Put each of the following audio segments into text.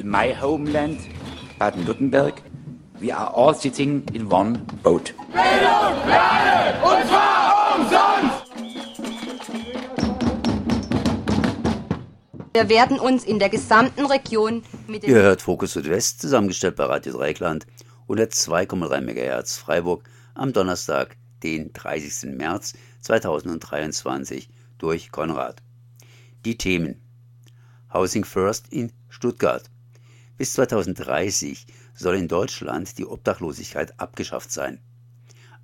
in my homeland, Baden-Württemberg, we are all sitting in one boat. Bildung, Lerne, und zwar umsonst! Wir werden uns in der gesamten Region mit Ihr hört Fokus Südwest, zusammengestellt bei Radio Dreikland, 102,3 MHz Freiburg, am Donnerstag, den 30. März 2023, durch Konrad. Die Themen Housing First in Stuttgart. Bis 2030 soll in Deutschland die Obdachlosigkeit abgeschafft sein.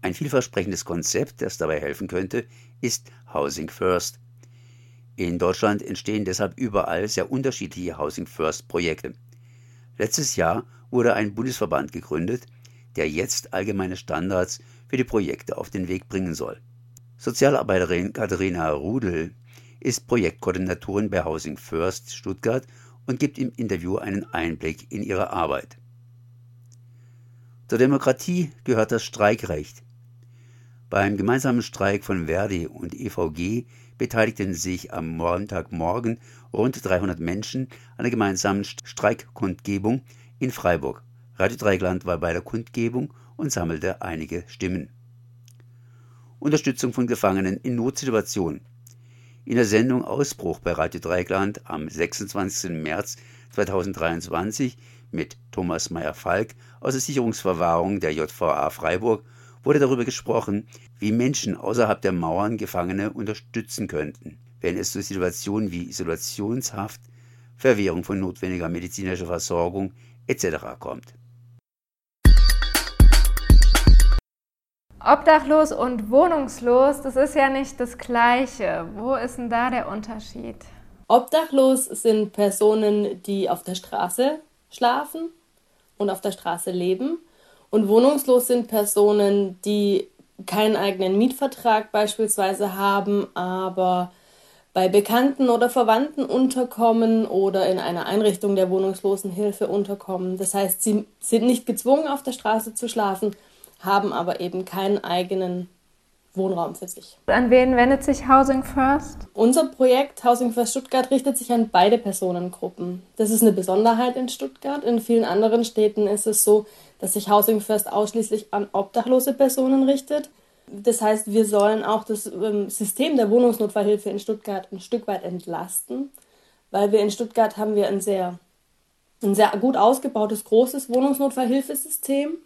Ein vielversprechendes Konzept, das dabei helfen könnte, ist Housing First. In Deutschland entstehen deshalb überall sehr unterschiedliche Housing First Projekte. Letztes Jahr wurde ein Bundesverband gegründet, der jetzt allgemeine Standards für die Projekte auf den Weg bringen soll. Sozialarbeiterin Katharina Rudel ist Projektkoordinatorin bei Housing First Stuttgart und gibt im Interview einen Einblick in ihre Arbeit. Zur Demokratie gehört das Streikrecht. Beim gemeinsamen Streik von Verdi und EVG beteiligten sich am Montagmorgen rund 300 Menschen an der gemeinsamen Streikkundgebung in Freiburg. Radio Dreigland war bei der Kundgebung und sammelte einige Stimmen. Unterstützung von Gefangenen in Notsituationen. In der Sendung Ausbruch bei Radio Dreigland am 26. März 2023 mit Thomas Meyer-Falk aus der Sicherungsverwahrung der JVA Freiburg wurde darüber gesprochen, wie Menschen außerhalb der Mauern Gefangene unterstützen könnten, wenn es zu Situationen wie Isolationshaft, Verwehrung von notwendiger medizinischer Versorgung etc. kommt. Obdachlos und wohnungslos, das ist ja nicht das Gleiche. Wo ist denn da der Unterschied? Obdachlos sind Personen, die auf der Straße schlafen und auf der Straße leben. Und wohnungslos sind Personen, die keinen eigenen Mietvertrag beispielsweise haben, aber bei Bekannten oder Verwandten unterkommen oder in einer Einrichtung der Wohnungslosenhilfe unterkommen. Das heißt, sie sind nicht gezwungen, auf der Straße zu schlafen, haben aber eben keinen eigenen Wohnraum für sich. An wen wendet sich Housing First? Unser Projekt Housing First Stuttgart richtet sich an beide Personengruppen. Das ist eine Besonderheit in Stuttgart. In vielen anderen Städten ist es so, dass sich Housing First ausschließlich an obdachlose Personen richtet. Das heißt, wir sollen auch das ähm, System der Wohnungsnotfallhilfe in Stuttgart ein Stück weit entlasten, weil wir in Stuttgart haben wir ein sehr, ein sehr gut ausgebautes, großes Wohnungsnotfallhilfesystem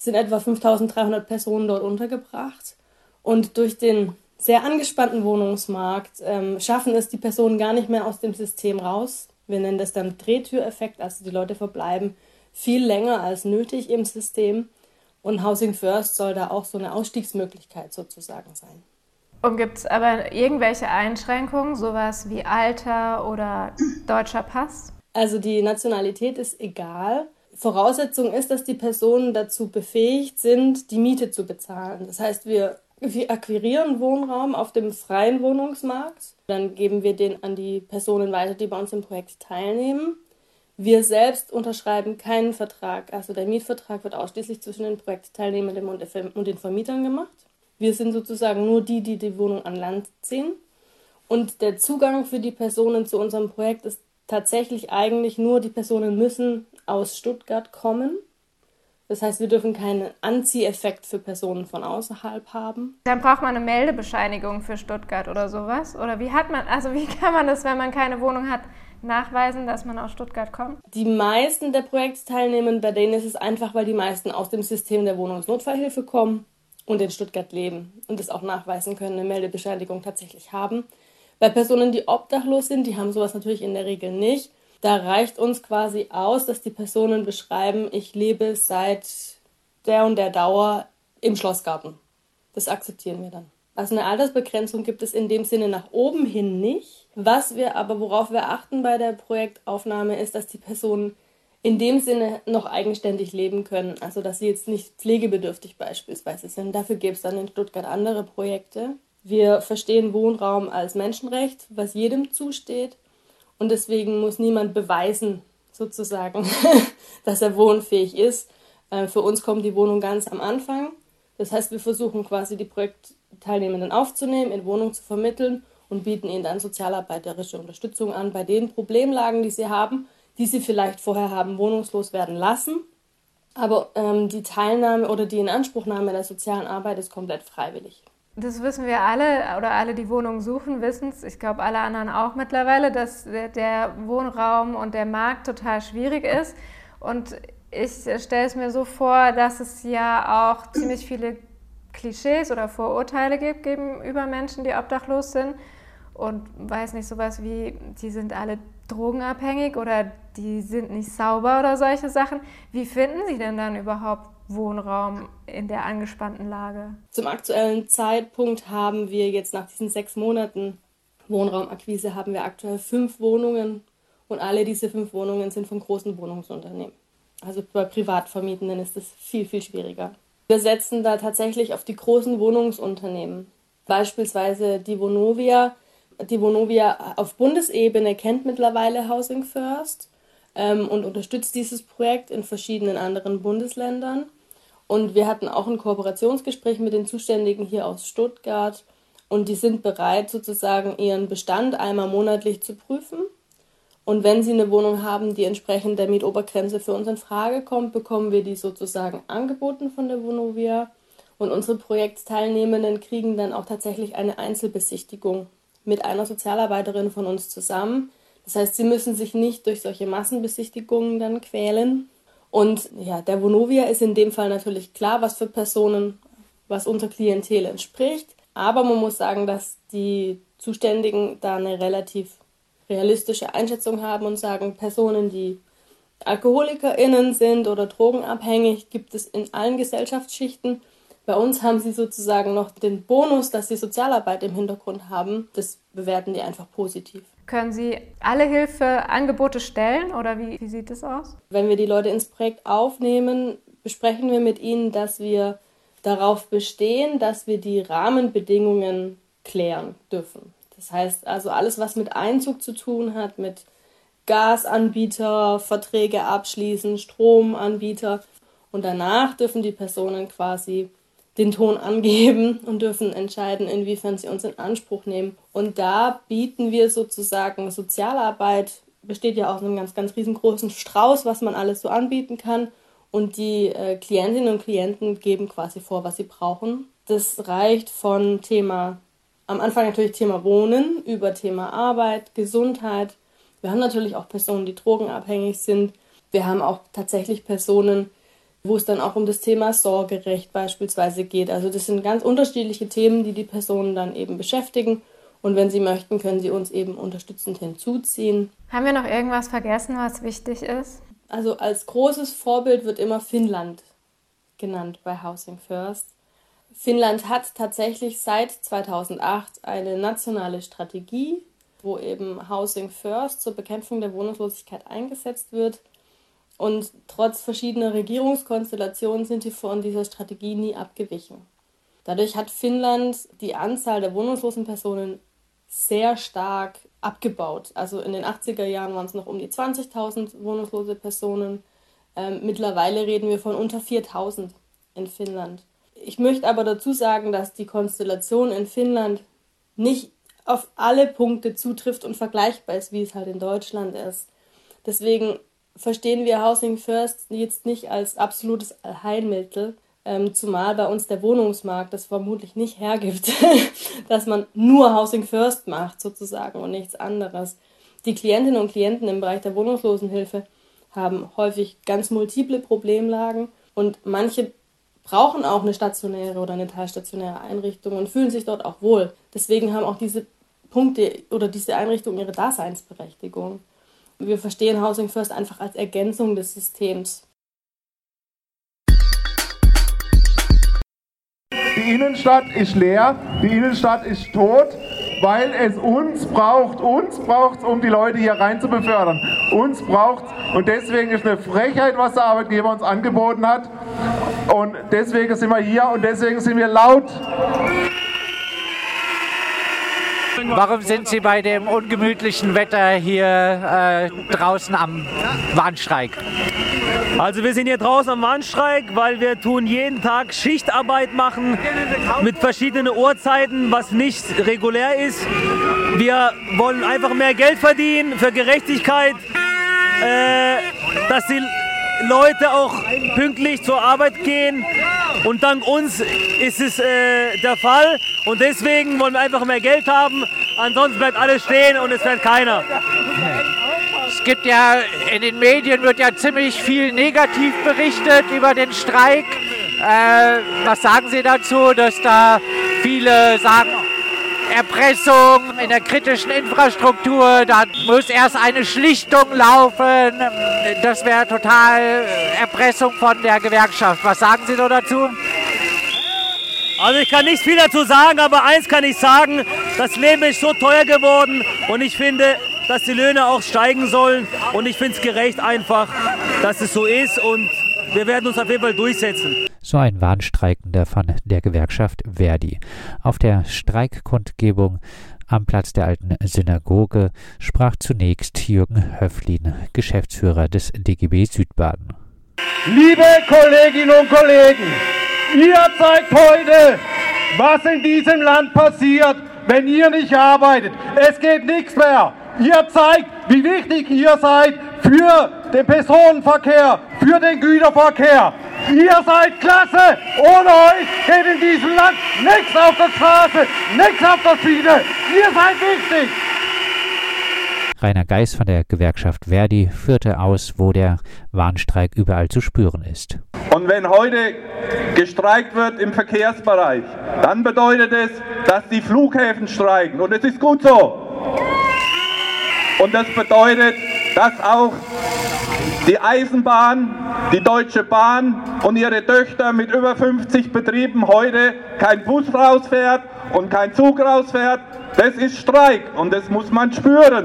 sind etwa 5300 Personen dort untergebracht. Und durch den sehr angespannten Wohnungsmarkt ähm, schaffen es die Personen gar nicht mehr aus dem System raus. Wir nennen das dann Drehtüreffekt, also die Leute verbleiben viel länger als nötig im System. Und Housing First soll da auch so eine Ausstiegsmöglichkeit sozusagen sein. Und gibt es aber irgendwelche Einschränkungen, sowas wie Alter oder deutscher Pass? Also die Nationalität ist egal. Voraussetzung ist, dass die Personen dazu befähigt sind, die Miete zu bezahlen. Das heißt, wir, wir akquirieren Wohnraum auf dem freien Wohnungsmarkt. Dann geben wir den an die Personen weiter, die bei uns im Projekt teilnehmen. Wir selbst unterschreiben keinen Vertrag. Also der Mietvertrag wird ausschließlich zwischen den Projektteilnehmenden und den Vermietern gemacht. Wir sind sozusagen nur die, die die Wohnung an Land ziehen. Und der Zugang für die Personen zu unserem Projekt ist tatsächlich eigentlich nur, die Personen müssen aus Stuttgart kommen. Das heißt, wir dürfen keinen Anzieheffekt für Personen von außerhalb haben. Dann braucht man eine Meldebescheinigung für Stuttgart oder sowas? Oder wie hat man, also wie kann man das, wenn man keine Wohnung hat, nachweisen, dass man aus Stuttgart kommt? Die meisten der Projektteilnehmenden, bei denen ist es einfach, weil die meisten aus dem System der Wohnungsnotfallhilfe kommen und in Stuttgart leben und es auch nachweisen können, eine Meldebescheinigung tatsächlich haben. Bei Personen, die obdachlos sind, die haben sowas natürlich in der Regel nicht. Da reicht uns quasi aus, dass die Personen beschreiben, ich lebe seit der und der Dauer im Schlossgarten. Das akzeptieren wir dann. Also eine Altersbegrenzung gibt es in dem Sinne nach oben hin nicht. Was wir aber, worauf wir achten bei der Projektaufnahme, ist, dass die Personen in dem Sinne noch eigenständig leben können. Also dass sie jetzt nicht pflegebedürftig beispielsweise sind. Dafür gibt es dann in Stuttgart andere Projekte. Wir verstehen Wohnraum als Menschenrecht, was jedem zusteht. Und deswegen muss niemand beweisen, sozusagen, dass er wohnfähig ist. Äh, für uns kommt die Wohnung ganz am Anfang. Das heißt, wir versuchen quasi die Projektteilnehmenden aufzunehmen, in Wohnung zu vermitteln und bieten ihnen dann sozialarbeiterische Unterstützung an bei den Problemlagen, die sie haben, die sie vielleicht vorher haben wohnungslos werden lassen. Aber ähm, die Teilnahme oder die Inanspruchnahme der sozialen Arbeit ist komplett freiwillig. Das wissen wir alle oder alle, die Wohnungen suchen, wissen es. Ich glaube, alle anderen auch mittlerweile, dass der Wohnraum und der Markt total schwierig ist. Und ich stelle es mir so vor, dass es ja auch ziemlich viele Klischees oder Vorurteile gibt gegenüber Menschen, die obdachlos sind. Und weiß nicht, sowas wie, die sind alle drogenabhängig oder die sind nicht sauber oder solche Sachen. Wie finden Sie denn dann überhaupt Wohnraum in der angespannten Lage? Zum aktuellen Zeitpunkt haben wir jetzt nach diesen sechs Monaten Wohnraumakquise haben wir aktuell fünf Wohnungen und alle diese fünf Wohnungen sind von großen Wohnungsunternehmen. Also bei Privatvermietenden ist es viel, viel schwieriger. Wir setzen da tatsächlich auf die großen Wohnungsunternehmen. Beispielsweise die Vonovia. Die Vonovia auf Bundesebene kennt mittlerweile Housing First ähm, und unterstützt dieses Projekt in verschiedenen anderen Bundesländern. Und wir hatten auch ein Kooperationsgespräch mit den Zuständigen hier aus Stuttgart. Und die sind bereit, sozusagen ihren Bestand einmal monatlich zu prüfen. Und wenn sie eine Wohnung haben, die entsprechend der Mietobergrenze für uns in Frage kommt, bekommen wir die sozusagen angeboten von der Vonovia. Und unsere Projektteilnehmenden kriegen dann auch tatsächlich eine Einzelbesichtigung mit einer Sozialarbeiterin von uns zusammen. Das heißt, sie müssen sich nicht durch solche Massenbesichtigungen dann quälen, und ja, der Vonovia ist in dem Fall natürlich klar, was für Personen, was unser Klientel entspricht. Aber man muss sagen, dass die Zuständigen da eine relativ realistische Einschätzung haben und sagen, Personen, die AlkoholikerInnen sind oder drogenabhängig, gibt es in allen Gesellschaftsschichten. Bei uns haben sie sozusagen noch den Bonus, dass sie Sozialarbeit im Hintergrund haben. Das bewerten die einfach positiv. Können Sie alle Hilfeangebote stellen oder wie, wie sieht es aus? Wenn wir die Leute ins Projekt aufnehmen, besprechen wir mit ihnen, dass wir darauf bestehen, dass wir die Rahmenbedingungen klären dürfen. Das heißt also alles, was mit Einzug zu tun hat, mit Gasanbieter, Verträge abschließen, Stromanbieter. Und danach dürfen die Personen quasi den Ton angeben und dürfen entscheiden, inwiefern sie uns in Anspruch nehmen. Und da bieten wir sozusagen Sozialarbeit, besteht ja aus einem ganz, ganz riesengroßen Strauß, was man alles so anbieten kann. Und die äh, Klientinnen und Klienten geben quasi vor, was sie brauchen. Das reicht von Thema, am Anfang natürlich Thema Wohnen, über Thema Arbeit, Gesundheit. Wir haben natürlich auch Personen, die drogenabhängig sind. Wir haben auch tatsächlich Personen, wo es dann auch um das Thema Sorgerecht beispielsweise geht. Also das sind ganz unterschiedliche Themen, die die Personen dann eben beschäftigen. Und wenn Sie möchten, können Sie uns eben unterstützend hinzuziehen. Haben wir noch irgendwas vergessen, was wichtig ist? Also als großes Vorbild wird immer Finnland genannt bei Housing First. Finnland hat tatsächlich seit 2008 eine nationale Strategie, wo eben Housing First zur Bekämpfung der Wohnungslosigkeit eingesetzt wird. Und trotz verschiedener Regierungskonstellationen sind die von dieser Strategie nie abgewichen. Dadurch hat Finnland die Anzahl der wohnungslosen Personen sehr stark abgebaut. Also in den 80er Jahren waren es noch um die 20.000 wohnungslose Personen. Ähm, mittlerweile reden wir von unter 4.000 in Finnland. Ich möchte aber dazu sagen, dass die Konstellation in Finnland nicht auf alle Punkte zutrifft und vergleichbar ist, wie es halt in Deutschland ist. Deswegen verstehen wir Housing First jetzt nicht als absolutes Allheilmittel, ähm, zumal bei uns der Wohnungsmarkt das vermutlich nicht hergibt, dass man nur Housing First macht sozusagen und nichts anderes. Die Klientinnen und Klienten im Bereich der Wohnungslosenhilfe haben häufig ganz multiple Problemlagen und manche brauchen auch eine stationäre oder eine teilstationäre Einrichtung und fühlen sich dort auch wohl. Deswegen haben auch diese Punkte oder diese Einrichtungen ihre Daseinsberechtigung. Wir verstehen Housing First einfach als Ergänzung des Systems. Die Innenstadt ist leer, die Innenstadt ist tot, weil es uns braucht. Uns braucht es, um die Leute hier rein zu befördern. Uns braucht es und deswegen ist eine Frechheit, was der Arbeitgeber uns angeboten hat. Und deswegen sind wir hier und deswegen sind wir laut. Warum sind Sie bei dem ungemütlichen Wetter hier äh, draußen am Warnstreik? Also wir sind hier draußen am Warnstreik, weil wir tun jeden Tag Schichtarbeit machen mit verschiedenen Uhrzeiten, was nicht regulär ist. Wir wollen einfach mehr Geld verdienen für Gerechtigkeit äh, dass die Leute auch pünktlich zur Arbeit gehen. Und dank uns ist es äh, der Fall. Und deswegen wollen wir einfach mehr Geld haben. Ansonsten bleibt alles stehen und es fährt keiner. Es gibt ja, in den Medien wird ja ziemlich viel negativ berichtet über den Streik. Äh, was sagen Sie dazu, dass da viele sagen, Erpressung in der kritischen Infrastruktur, da muss erst eine Schlichtung laufen. Das wäre total Erpressung von der Gewerkschaft. Was sagen Sie dazu? Also ich kann nicht viel dazu sagen, aber eins kann ich sagen, das Leben ist so teuer geworden und ich finde, dass die Löhne auch steigen sollen und ich finde es gerecht einfach, dass es so ist und wir werden uns auf jeden Fall durchsetzen. So ein Warnstreikender von der Gewerkschaft Verdi. Auf der Streikkundgebung am Platz der alten Synagoge sprach zunächst Jürgen Höflin, Geschäftsführer des DGB Südbaden. Liebe Kolleginnen und Kollegen, ihr zeigt heute, was in diesem Land passiert, wenn ihr nicht arbeitet. Es geht nichts mehr. Ihr zeigt, wie wichtig ihr seid für den Personenverkehr, für den Güterverkehr. Ihr seid klasse. Ohne euch geht in diesem Land nichts auf der Straße, nichts auf der Schiene. Ihr seid wichtig. Rainer Geis von der Gewerkschaft Verdi führte aus, wo der Warnstreik überall zu spüren ist. Und wenn heute gestreikt wird im Verkehrsbereich, dann bedeutet es, dass die Flughäfen streiken. Und es ist gut so. Und das bedeutet, dass auch die Eisenbahn, die Deutsche Bahn und ihre Töchter mit über 50 Betrieben heute kein Bus rausfährt und kein Zug rausfährt. Das ist Streik und das muss man spüren.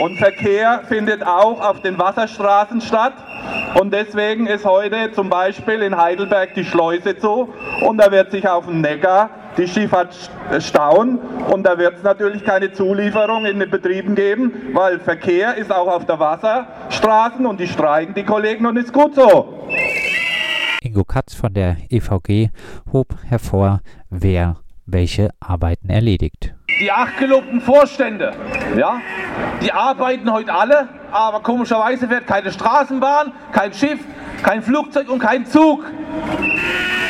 Und Verkehr findet auch auf den Wasserstraßen statt. Und deswegen ist heute zum Beispiel in Heidelberg die Schleuse zu und da wird sich auf dem Neckar die Schifffahrt stauen und da wird es natürlich keine Zulieferung in den Betrieben geben, weil Verkehr ist auch auf der Wasserstraßen und die streiken die Kollegen und ist gut so. Ingo Katz von der EVG hob hervor, wer welche Arbeiten erledigt. Die acht gelobten Vorstände, ja, die arbeiten heute alle, aber komischerweise fährt keine Straßenbahn, kein Schiff, kein Flugzeug und kein Zug.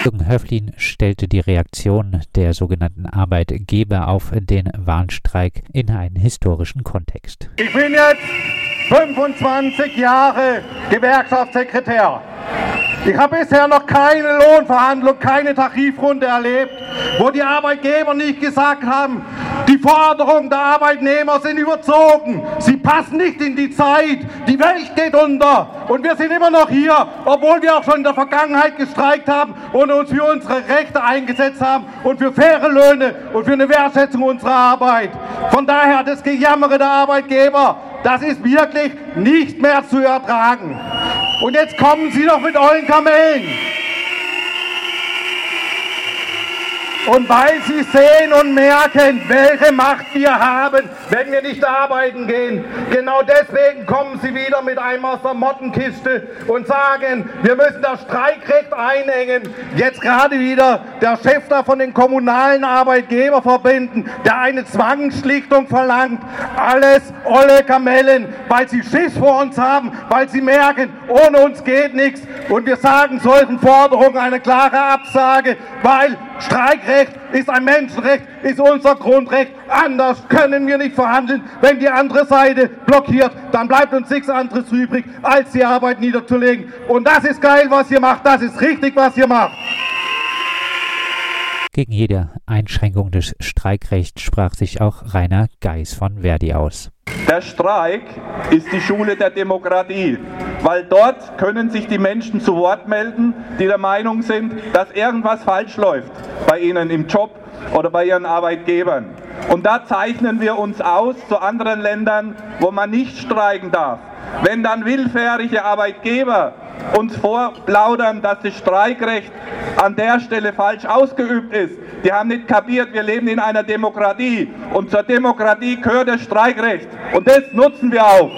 Jürgen Höflin stellte die Reaktion der sogenannten Arbeitgeber auf den Warnstreik in einen historischen Kontext. Ich bin jetzt 25 Jahre Gewerkschaftssekretär. Ich habe bisher noch keine Lohnverhandlung, keine Tarifrunde erlebt, wo die Arbeitgeber nicht gesagt haben, die Forderungen der Arbeitnehmer sind überzogen, sie passen nicht in die Zeit, die Welt geht unter und wir sind immer noch hier, obwohl wir auch schon in der Vergangenheit gestreikt haben und uns für unsere Rechte eingesetzt haben und für faire Löhne und für eine Wertschätzung unserer Arbeit. Von daher das Gejammere der Arbeitgeber, das ist wirklich nicht mehr zu ertragen. Und jetzt kommen Sie doch mit euren Kamellen. Und weil sie sehen und merken, welche Macht wir haben, wenn wir nicht arbeiten gehen, genau deswegen kommen sie wieder mit einem aus der Mottenkiste und sagen, wir müssen das Streikrecht einhängen. Jetzt gerade wieder der Chef da von den kommunalen Arbeitgeberverbänden, der eine Zwangsschlichtung verlangt. Alles olle Kamellen, weil sie Schiss vor uns haben, weil sie merken, ohne uns geht nichts. Und wir sagen solchen Forderungen eine klare Absage, weil Streikrecht ist ein Menschenrecht, ist unser Grundrecht. Anders können wir nicht verhandeln. Wenn die andere Seite blockiert, dann bleibt uns nichts anderes übrig, als die Arbeit niederzulegen. Und das ist geil, was ihr macht. Das ist richtig, was ihr macht. Gegen jede Einschränkung des Streikrechts sprach sich auch Rainer Geis von Verdi aus. Der Streik ist die Schule der Demokratie, weil dort können sich die Menschen zu Wort melden, die der Meinung sind, dass irgendwas falsch läuft bei ihnen im Job oder bei ihren Arbeitgebern. Und da zeichnen wir uns aus zu anderen Ländern, wo man nicht streiken darf. Wenn dann willfährige Arbeitgeber uns vorplaudern, dass das Streikrecht an der Stelle falsch ausgeübt ist. Die haben nicht kapiert, wir leben in einer Demokratie und zur Demokratie gehört das Streikrecht und das nutzen wir auch.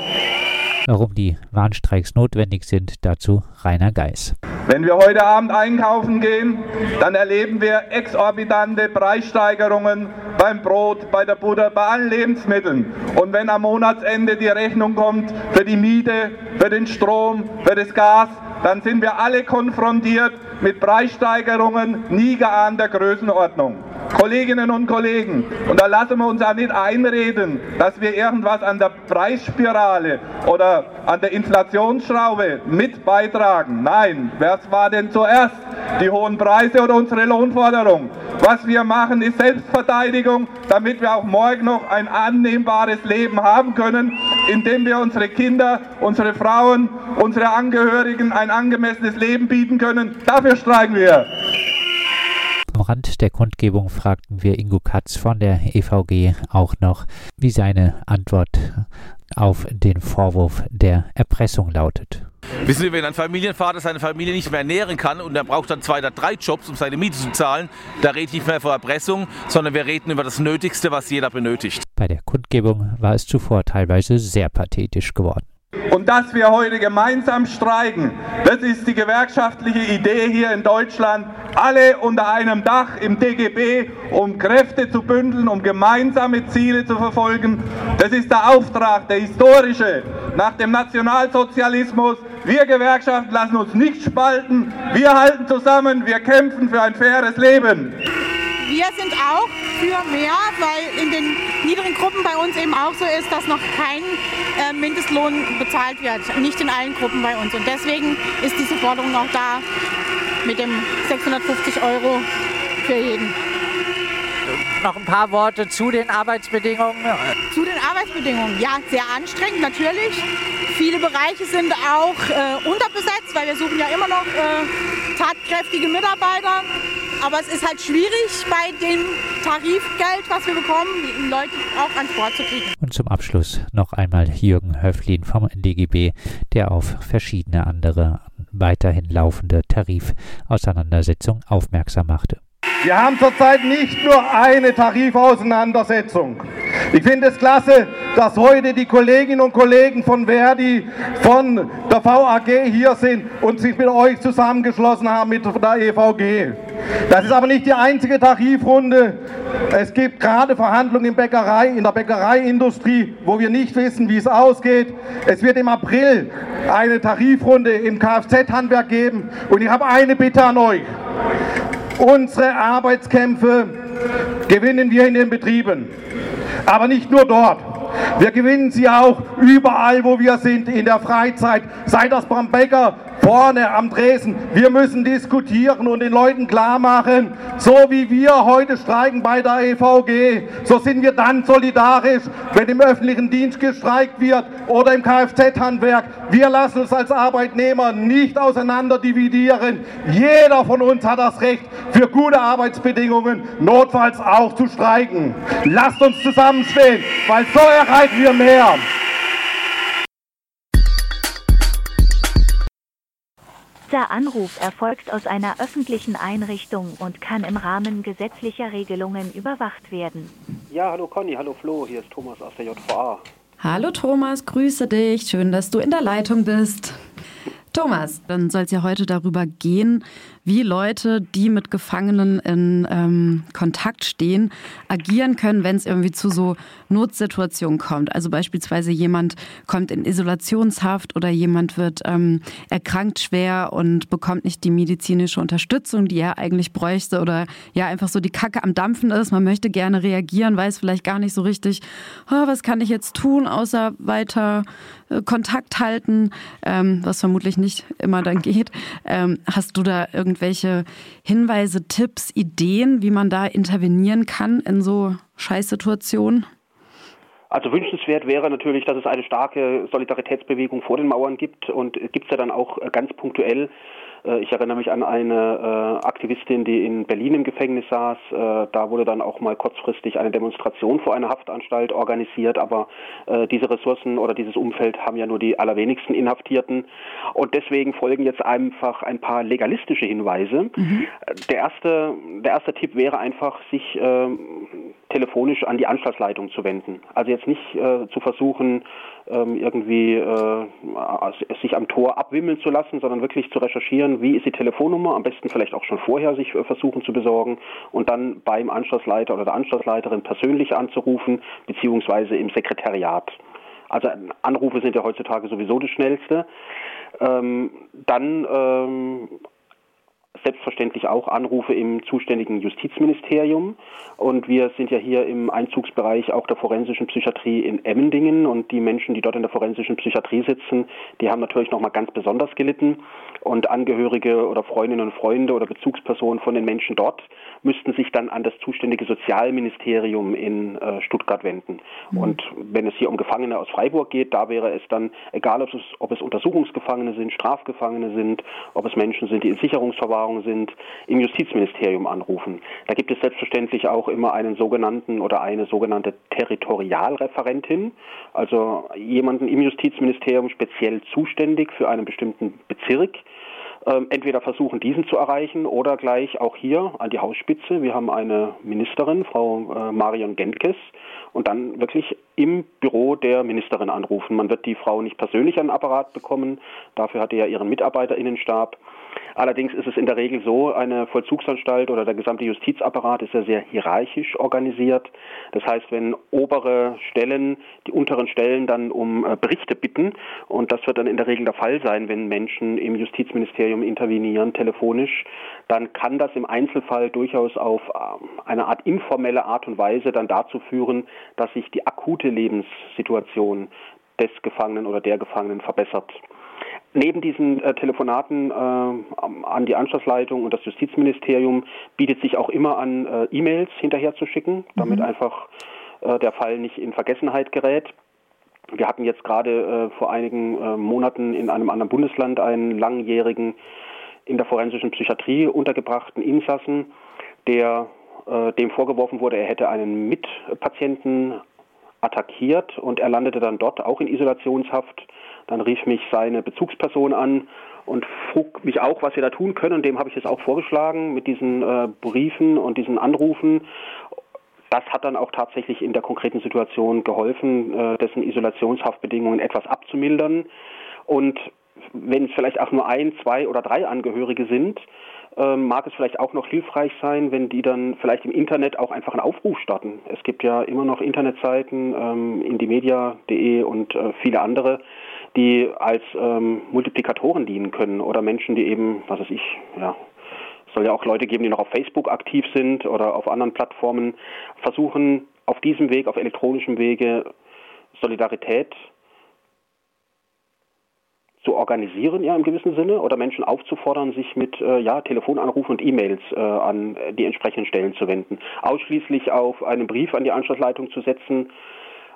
Warum die Warnstreiks notwendig sind, dazu Rainer Geis. Wenn wir heute Abend einkaufen gehen, dann erleben wir exorbitante Preissteigerungen beim Brot, bei der Butter, bei allen Lebensmitteln. Und wenn am Monatsende die Rechnung kommt für die Miete, für den Strom, für das Gas, dann sind wir alle konfrontiert mit Preissteigerungen nie geahnter Größenordnung. Kolleginnen und Kollegen, und da lassen wir uns auch nicht einreden, dass wir irgendwas an der Preisspirale oder an der Inflationsschraube mit beitragen. Nein, wer war denn zuerst? Die hohen Preise oder unsere Lohnforderung? Was wir machen, ist Selbstverteidigung, damit wir auch morgen noch ein annehmbares Leben haben können, indem wir unsere Kinder, unsere Frauen, unsere Angehörigen ein angemessenes Leben bieten können. Dafür streiken wir. Rand der Kundgebung fragten wir Ingo Katz von der EVG auch noch, wie seine Antwort auf den Vorwurf der Erpressung lautet. Wissen Sie, wenn ein Familienvater seine Familie nicht mehr ernähren kann und er braucht dann zwei oder drei Jobs, um seine Miete zu zahlen, da rede ich nicht mehr von Erpressung, sondern wir reden über das Nötigste, was jeder benötigt. Bei der Kundgebung war es zuvor teilweise sehr pathetisch geworden. Und dass wir heute gemeinsam streiken, das ist die gewerkschaftliche Idee hier in Deutschland. Alle unter einem Dach im DGB, um Kräfte zu bündeln, um gemeinsame Ziele zu verfolgen. Das ist der Auftrag, der historische, nach dem Nationalsozialismus. Wir Gewerkschaften lassen uns nicht spalten. Wir halten zusammen. Wir kämpfen für ein faires Leben. Wir sind auch für mehr, weil in den niederen Gruppen bei uns eben auch so ist, dass noch kein äh, Mindestlohn bezahlt wird. Nicht in allen Gruppen bei uns. Und deswegen ist diese Forderung auch da mit dem 650 Euro für jeden. Noch ein paar Worte zu den Arbeitsbedingungen. Zu den Arbeitsbedingungen. Ja, sehr anstrengend natürlich. Viele Bereiche sind auch äh, unterbesetzt, weil wir suchen ja immer noch äh, tatkräftige Mitarbeiter. Aber es ist halt schwierig, bei dem Tarifgeld, was wir bekommen, Leute auch ans Bord zu kriegen. Und zum Abschluss noch einmal Jürgen Höflin vom DGB, der auf verschiedene andere weiterhin laufende Tarifauseinandersetzungen aufmerksam machte. Wir haben zurzeit nicht nur eine Tarifauseinandersetzung. Ich finde es klasse, dass heute die Kolleginnen und Kollegen von Verdi, von der VAG hier sind und sich mit euch zusammengeschlossen haben mit der EVG. Das ist aber nicht die einzige Tarifrunde. Es gibt gerade Verhandlungen in, Bäckerei, in der Bäckereiindustrie, wo wir nicht wissen, wie es ausgeht. Es wird im April eine Tarifrunde im Kfz-Handwerk geben. Und ich habe eine Bitte an euch. Unsere Arbeitskämpfe gewinnen wir in den Betrieben. Aber nicht nur dort. Wir gewinnen sie auch überall, wo wir sind, in der Freizeit. Sei das beim Bäcker, vorne am Dresen. Wir müssen diskutieren und den Leuten klar machen, so wie wir heute streiken bei der EVG, so sind wir dann solidarisch, wenn im öffentlichen Dienst gestreikt wird oder im Kfz-Handwerk. Wir lassen uns als Arbeitnehmer nicht auseinander dividieren. Jeder von uns hat das Recht, für gute Arbeitsbedingungen notfalls auch zu streiken. Lasst uns zusammenstehen, weil so erreichen wir mehr. Dieser Anruf erfolgt aus einer öffentlichen Einrichtung und kann im Rahmen gesetzlicher Regelungen überwacht werden. Ja, hallo Conny, hallo Flo, hier ist Thomas aus der JVA. Hallo Thomas, grüße dich. Schön, dass du in der Leitung bist. Thomas, dann soll es ja heute darüber gehen, wie Leute, die mit Gefangenen in ähm, Kontakt stehen, agieren können, wenn es irgendwie zu so Notsituationen kommt. Also beispielsweise jemand kommt in Isolationshaft oder jemand wird ähm, erkrankt schwer und bekommt nicht die medizinische Unterstützung, die er eigentlich bräuchte oder ja einfach so die Kacke am Dampfen ist. Man möchte gerne reagieren, weiß vielleicht gar nicht so richtig, oh, was kann ich jetzt tun, außer weiter äh, Kontakt halten, ähm, was vermutlich nicht immer dann geht. Ähm, hast du da irgendwelche Hinweise, Tipps, Ideen, wie man da intervenieren kann in so Scheißsituationen? Also wünschenswert wäre natürlich, dass es eine starke Solidaritätsbewegung vor den Mauern gibt und gibt es ja dann auch ganz punktuell. äh, ich erinnere mich an eine äh, Aktivistin, die in Berlin im Gefängnis saß. Äh, da wurde dann auch mal kurzfristig eine Demonstration vor einer Haftanstalt organisiert, aber diese Ressourcen oder dieses Umfeld haben ja nur die allerwenigsten Inhaftierten. Und deswegen folgen jetzt einfach ein paar legalistische Hinweise. Mhm. Der, erste, der erste Tipp wäre einfach, sich äh, telefonisch an die Anschlussleitung zu wenden. Also jetzt nicht äh, zu versuchen, ähm, irgendwie äh, sich am Tor abwimmeln zu lassen, sondern wirklich zu recherchieren, wie ist die Telefonnummer, am besten vielleicht auch schon vorher sich äh, versuchen zu besorgen und dann beim Anschlussleiter oder der Anschlussleiterin persönlich anzurufen, beziehungsweise im Sekretariat. Also Anrufe sind ja heutzutage sowieso das Schnellste. Ähm, dann ähm, selbstverständlich auch Anrufe im zuständigen Justizministerium. Und wir sind ja hier im Einzugsbereich auch der forensischen Psychiatrie in Emmendingen. Und die Menschen, die dort in der forensischen Psychiatrie sitzen, die haben natürlich nochmal ganz besonders gelitten. Und Angehörige oder Freundinnen und Freunde oder Bezugspersonen von den Menschen dort müssten sich dann an das zuständige Sozialministerium in äh, Stuttgart wenden. Mhm. Und wenn es hier um Gefangene aus Freiburg geht, da wäre es dann egal, ob es, ob es Untersuchungsgefangene sind, Strafgefangene sind, ob es Menschen sind, die in Sicherungsverwahrung sind, im Justizministerium anrufen. Da gibt es selbstverständlich auch immer einen sogenannten oder eine sogenannte Territorialreferentin, also jemanden im Justizministerium speziell zuständig für einen bestimmten Bezirk ähm, entweder versuchen, diesen zu erreichen oder gleich auch hier an die Hausspitze. Wir haben eine Ministerin, Frau äh, Marion Gentkes, und dann wirklich im Büro der Ministerin anrufen. Man wird die Frau nicht persönlich an den Apparat bekommen, dafür hat er ja ihren Mitarbeiterinnenstab. Allerdings ist es in der Regel so, eine Vollzugsanstalt oder der gesamte Justizapparat ist ja sehr hierarchisch organisiert. Das heißt, wenn obere Stellen die unteren Stellen dann um äh, Berichte bitten, und das wird dann in der Regel der Fall sein, wenn Menschen im Justizministerium intervenieren, telefonisch, dann kann das im Einzelfall durchaus auf ähm, eine Art informelle Art und Weise dann dazu führen, dass sich die akute Lebenssituation des Gefangenen oder der Gefangenen verbessert. Neben diesen äh, Telefonaten äh, an die Anschlussleitung und das Justizministerium bietet sich auch immer an, äh, E-Mails hinterherzuschicken, damit mhm. einfach äh, der Fall nicht in Vergessenheit gerät. Wir hatten jetzt gerade äh, vor einigen äh, Monaten in einem anderen Bundesland einen langjährigen in der forensischen Psychiatrie untergebrachten Insassen, der dem vorgeworfen wurde, er hätte einen Mitpatienten attackiert und er landete dann dort auch in Isolationshaft dann rief mich seine Bezugsperson an und frug mich auch, was wir da tun können. Und dem habe ich es auch vorgeschlagen mit diesen äh, Briefen und diesen Anrufen. Das hat dann auch tatsächlich in der konkreten Situation geholfen, äh, dessen Isolationshaftbedingungen etwas abzumildern. Und wenn es vielleicht auch nur ein, zwei oder drei Angehörige sind, ähm, mag es vielleicht auch noch hilfreich sein, wenn die dann vielleicht im Internet auch einfach einen Aufruf starten. Es gibt ja immer noch Internetseiten, ähm, indimedia.de und äh, viele andere, die als ähm, Multiplikatoren dienen können oder Menschen, die eben, was weiß ich, ja, es soll ja auch Leute geben, die noch auf Facebook aktiv sind oder auf anderen Plattformen, versuchen auf diesem Weg, auf elektronischem Wege Solidarität zu organisieren, ja im gewissen Sinne, oder Menschen aufzufordern, sich mit äh, ja, Telefonanrufen und E-Mails äh, an die entsprechenden Stellen zu wenden. Ausschließlich auf einen Brief an die Anschlussleitung zu setzen,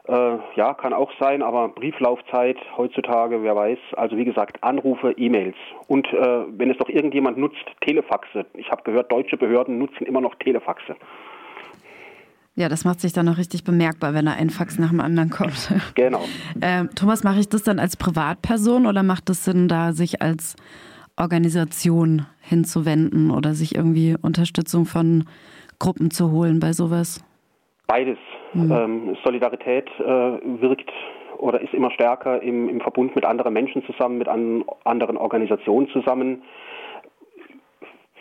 äh, ja, kann auch sein, aber Brieflaufzeit heutzutage, wer weiß. Also wie gesagt, Anrufe, E-Mails. Und äh, wenn es doch irgendjemand nutzt, Telefaxe. Ich habe gehört, deutsche Behörden nutzen immer noch Telefaxe. Ja, das macht sich dann noch richtig bemerkbar, wenn da ein Fax nach dem anderen kommt. Genau. Äh, Thomas, mache ich das dann als Privatperson oder macht es Sinn, da sich als Organisation hinzuwenden oder sich irgendwie Unterstützung von Gruppen zu holen bei sowas? Beides. Mhm. Ähm, Solidarität äh, wirkt oder ist immer stärker im, im Verbund mit anderen Menschen zusammen, mit an, anderen Organisationen zusammen.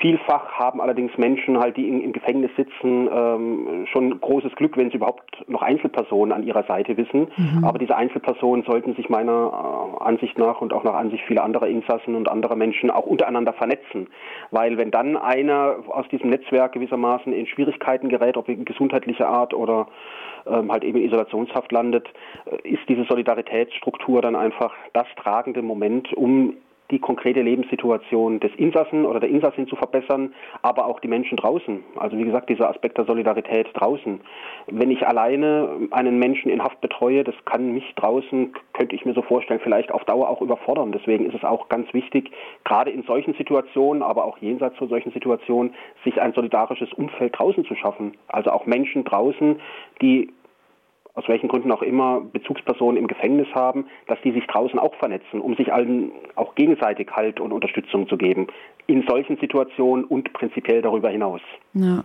Vielfach haben allerdings Menschen halt, die in, im Gefängnis sitzen, ähm, schon großes Glück, wenn sie überhaupt noch Einzelpersonen an ihrer Seite wissen. Mhm. Aber diese Einzelpersonen sollten sich meiner äh, Ansicht nach und auch nach Ansicht vieler anderer Insassen und anderer Menschen auch untereinander vernetzen. Weil wenn dann einer aus diesem Netzwerk gewissermaßen in Schwierigkeiten gerät, ob in gesundheitlicher Art oder ähm, halt eben in Isolationshaft landet, äh, ist diese Solidaritätsstruktur dann einfach das tragende Moment, um die konkrete Lebenssituation des Insassen oder der Insassin zu verbessern, aber auch die Menschen draußen. Also wie gesagt, dieser Aspekt der Solidarität draußen. Wenn ich alleine einen Menschen in Haft betreue, das kann mich draußen, könnte ich mir so vorstellen, vielleicht auf Dauer auch überfordern. Deswegen ist es auch ganz wichtig, gerade in solchen Situationen, aber auch jenseits von solchen Situationen, sich ein solidarisches Umfeld draußen zu schaffen. Also auch Menschen draußen, die aus welchen Gründen auch immer Bezugspersonen im Gefängnis haben, dass die sich draußen auch vernetzen, um sich allen auch gegenseitig Halt und Unterstützung zu geben. In solchen Situationen und prinzipiell darüber hinaus. Ja.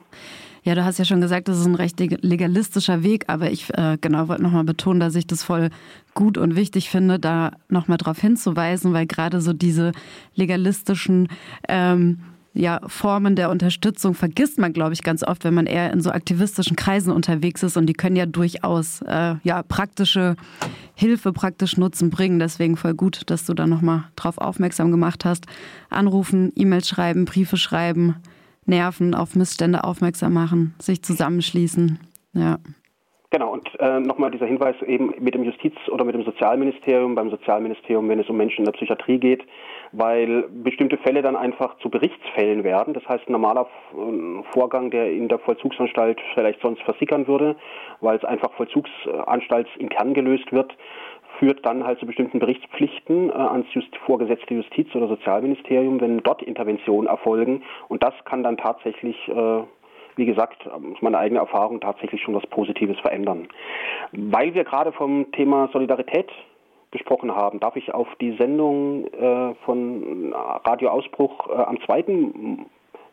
Ja, du hast ja schon gesagt, das ist ein recht legalistischer Weg, aber ich äh, genau wollte nochmal betonen, dass ich das voll gut und wichtig finde, da nochmal darauf hinzuweisen, weil gerade so diese legalistischen ähm, ja, Formen der Unterstützung vergisst man, glaube ich, ganz oft, wenn man eher in so aktivistischen Kreisen unterwegs ist und die können ja durchaus äh, ja, praktische Hilfe, praktisch Nutzen bringen. Deswegen voll gut, dass du da nochmal drauf aufmerksam gemacht hast. Anrufen, E-Mails schreiben, Briefe schreiben, nerven, auf Missstände aufmerksam machen, sich zusammenschließen. Ja. Genau, und äh, nochmal dieser Hinweis eben mit dem Justiz- oder mit dem Sozialministerium, beim Sozialministerium, wenn es um Menschen in der Psychiatrie geht, weil bestimmte Fälle dann einfach zu Berichtsfällen werden. Das heißt, ein normaler äh, Vorgang, der in der Vollzugsanstalt vielleicht sonst versickern würde, weil es einfach vollzugsanstaltsintern gelöst wird, führt dann halt zu bestimmten Berichtspflichten äh, ans Just vorgesetzte Justiz- oder Sozialministerium, wenn dort Interventionen erfolgen. Und das kann dann tatsächlich, äh, wie gesagt, aus meiner eigenen Erfahrung tatsächlich schon was Positives verändern. Weil wir gerade vom Thema Solidarität gesprochen haben, darf ich auf die Sendung äh, von Radio Ausbruch äh, am zweiten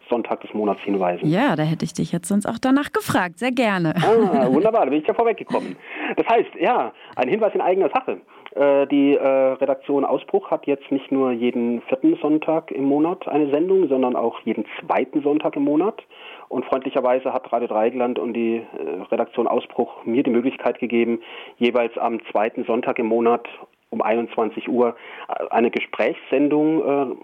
Sonntag des Monats hinweisen. Ja, da hätte ich dich jetzt sonst auch danach gefragt. Sehr gerne. Ah, wunderbar, da bin ich ja vorweggekommen. Das heißt, ja, ein Hinweis in eigener Sache. Äh, die äh, Redaktion Ausbruch hat jetzt nicht nur jeden vierten Sonntag im Monat eine Sendung, sondern auch jeden zweiten Sonntag im Monat. Und freundlicherweise hat Radio Dreigland und die äh, Redaktion Ausbruch mir die Möglichkeit gegeben, jeweils am zweiten Sonntag im Monat um 21 Uhr eine Gesprächssendung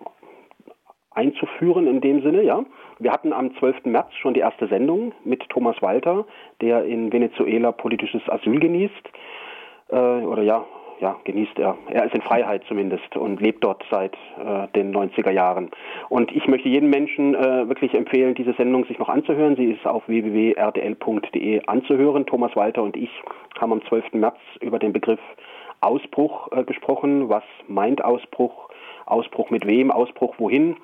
einzuführen in dem Sinne, ja. Wir hatten am 12. März schon die erste Sendung mit Thomas Walter, der in Venezuela politisches Asyl genießt. Äh, oder ja, ja, genießt er. Er ist in Freiheit zumindest und lebt dort seit äh, den 90er Jahren. Und ich möchte jedem Menschen äh, wirklich empfehlen, diese Sendung sich noch anzuhören. Sie ist auf www.rdl.de anzuhören. Thomas Walter und ich haben am 12. März über den Begriff Ausbruch äh, gesprochen. Was meint Ausbruch? Ausbruch mit wem? Ausbruch wohin?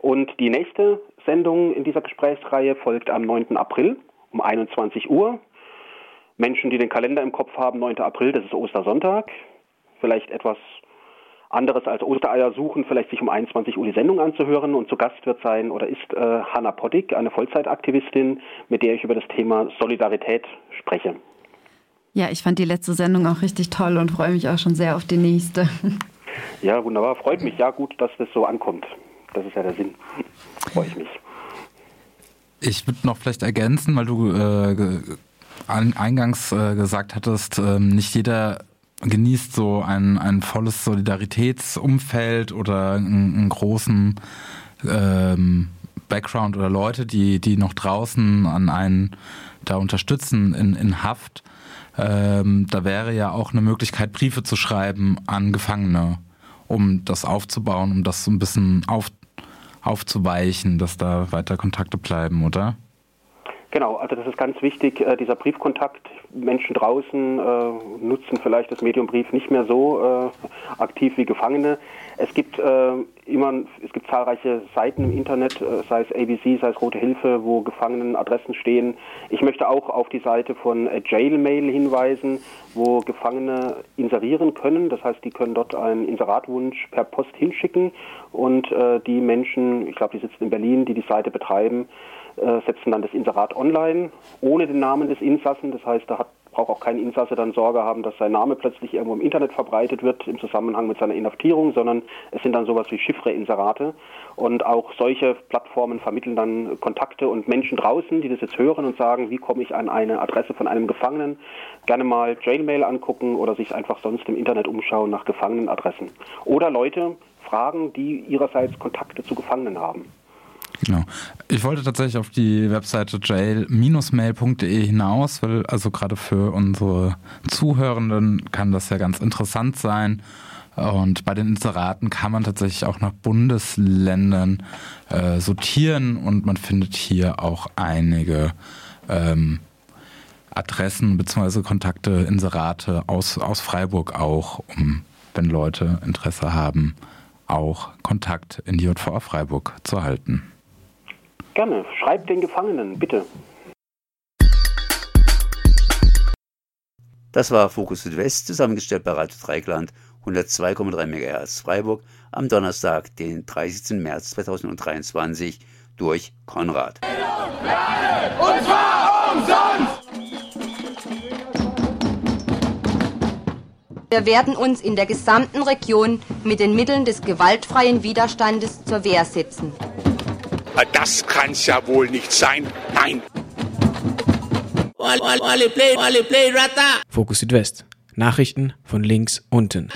Und die nächste Sendung in dieser Gesprächsreihe folgt am 9. April um 21 Uhr. Menschen, die den Kalender im Kopf haben, 9. April, das ist Ostersonntag. Vielleicht etwas anderes als Ostereier suchen, vielleicht sich um 21 Uhr die Sendung anzuhören. Und zu Gast wird sein oder ist äh, Hanna Poddig, eine Vollzeitaktivistin, mit der ich über das Thema Solidarität spreche. Ja, ich fand die letzte Sendung auch richtig toll und freue mich auch schon sehr auf die nächste. Ja, wunderbar. Freut mich. Ja, gut, dass das so ankommt. Das ist ja der Sinn. Freue ich mich. Ich würde noch vielleicht ergänzen, weil du äh, eingangs äh, gesagt hattest, äh, nicht jeder genießt so ein, ein volles Solidaritätsumfeld oder einen, einen großen ähm, Background oder Leute, die, die noch draußen an einen da unterstützen in, in Haft. Ähm, da wäre ja auch eine Möglichkeit, Briefe zu schreiben an Gefangene, um das aufzubauen, um das so ein bisschen auf, aufzuweichen, dass da weiter Kontakte bleiben, oder? Genau, also das ist ganz wichtig, äh, dieser Briefkontakt. Menschen draußen äh, nutzen vielleicht das Medium Brief nicht mehr so äh, aktiv wie Gefangene. Es gibt äh, immer, es gibt zahlreiche Seiten im Internet, äh, sei es ABC, sei es Rote Hilfe, wo Gefangenenadressen stehen. Ich möchte auch auf die Seite von äh, Jailmail hinweisen, wo Gefangene inserieren können. Das heißt, die können dort einen Inseratwunsch per Post hinschicken und äh, die Menschen, ich glaube, die sitzen in Berlin, die die Seite betreiben, äh, setzen dann das Inserat online ohne den Namen des Insassen. Das heißt, da hat, braucht auch kein Insasse dann Sorge haben, dass sein Name plötzlich irgendwo im Internet verbreitet wird im Zusammenhang mit seiner Inhaftierung, sondern es sind dann sowas wie Chiffre-Inserate. Und auch solche Plattformen vermitteln dann Kontakte und Menschen draußen, die das jetzt hören und sagen, wie komme ich an eine Adresse von einem Gefangenen, gerne mal Jailmail angucken oder sich einfach sonst im Internet umschauen nach Gefangenenadressen. Oder Leute fragen, die ihrerseits Kontakte zu Gefangenen haben. Genau. Ich wollte tatsächlich auf die Webseite jail-mail.de hinaus, weil also gerade für unsere Zuhörenden kann das ja ganz interessant sein. Und bei den Inseraten kann man tatsächlich auch nach Bundesländern äh, sortieren und man findet hier auch einige ähm, Adressen bzw. Kontakte, Inserate aus, aus Freiburg auch, um, wenn Leute Interesse haben, auch Kontakt in die JVA Freiburg zu halten. Gerne. Schreibt den Gefangenen, bitte. Das war Fokus Südwest, zusammengestellt bei Radio Dreikland, 102,3 MHz Freiburg, am Donnerstag, den 30. März 2023, durch Konrad. Und zwar umsonst! Wir werden uns in der gesamten Region mit den Mitteln des gewaltfreien Widerstandes zur Wehr setzen. Das kann's ja wohl nicht sein. Nein. Fokus Südwest. Nachrichten von links unten.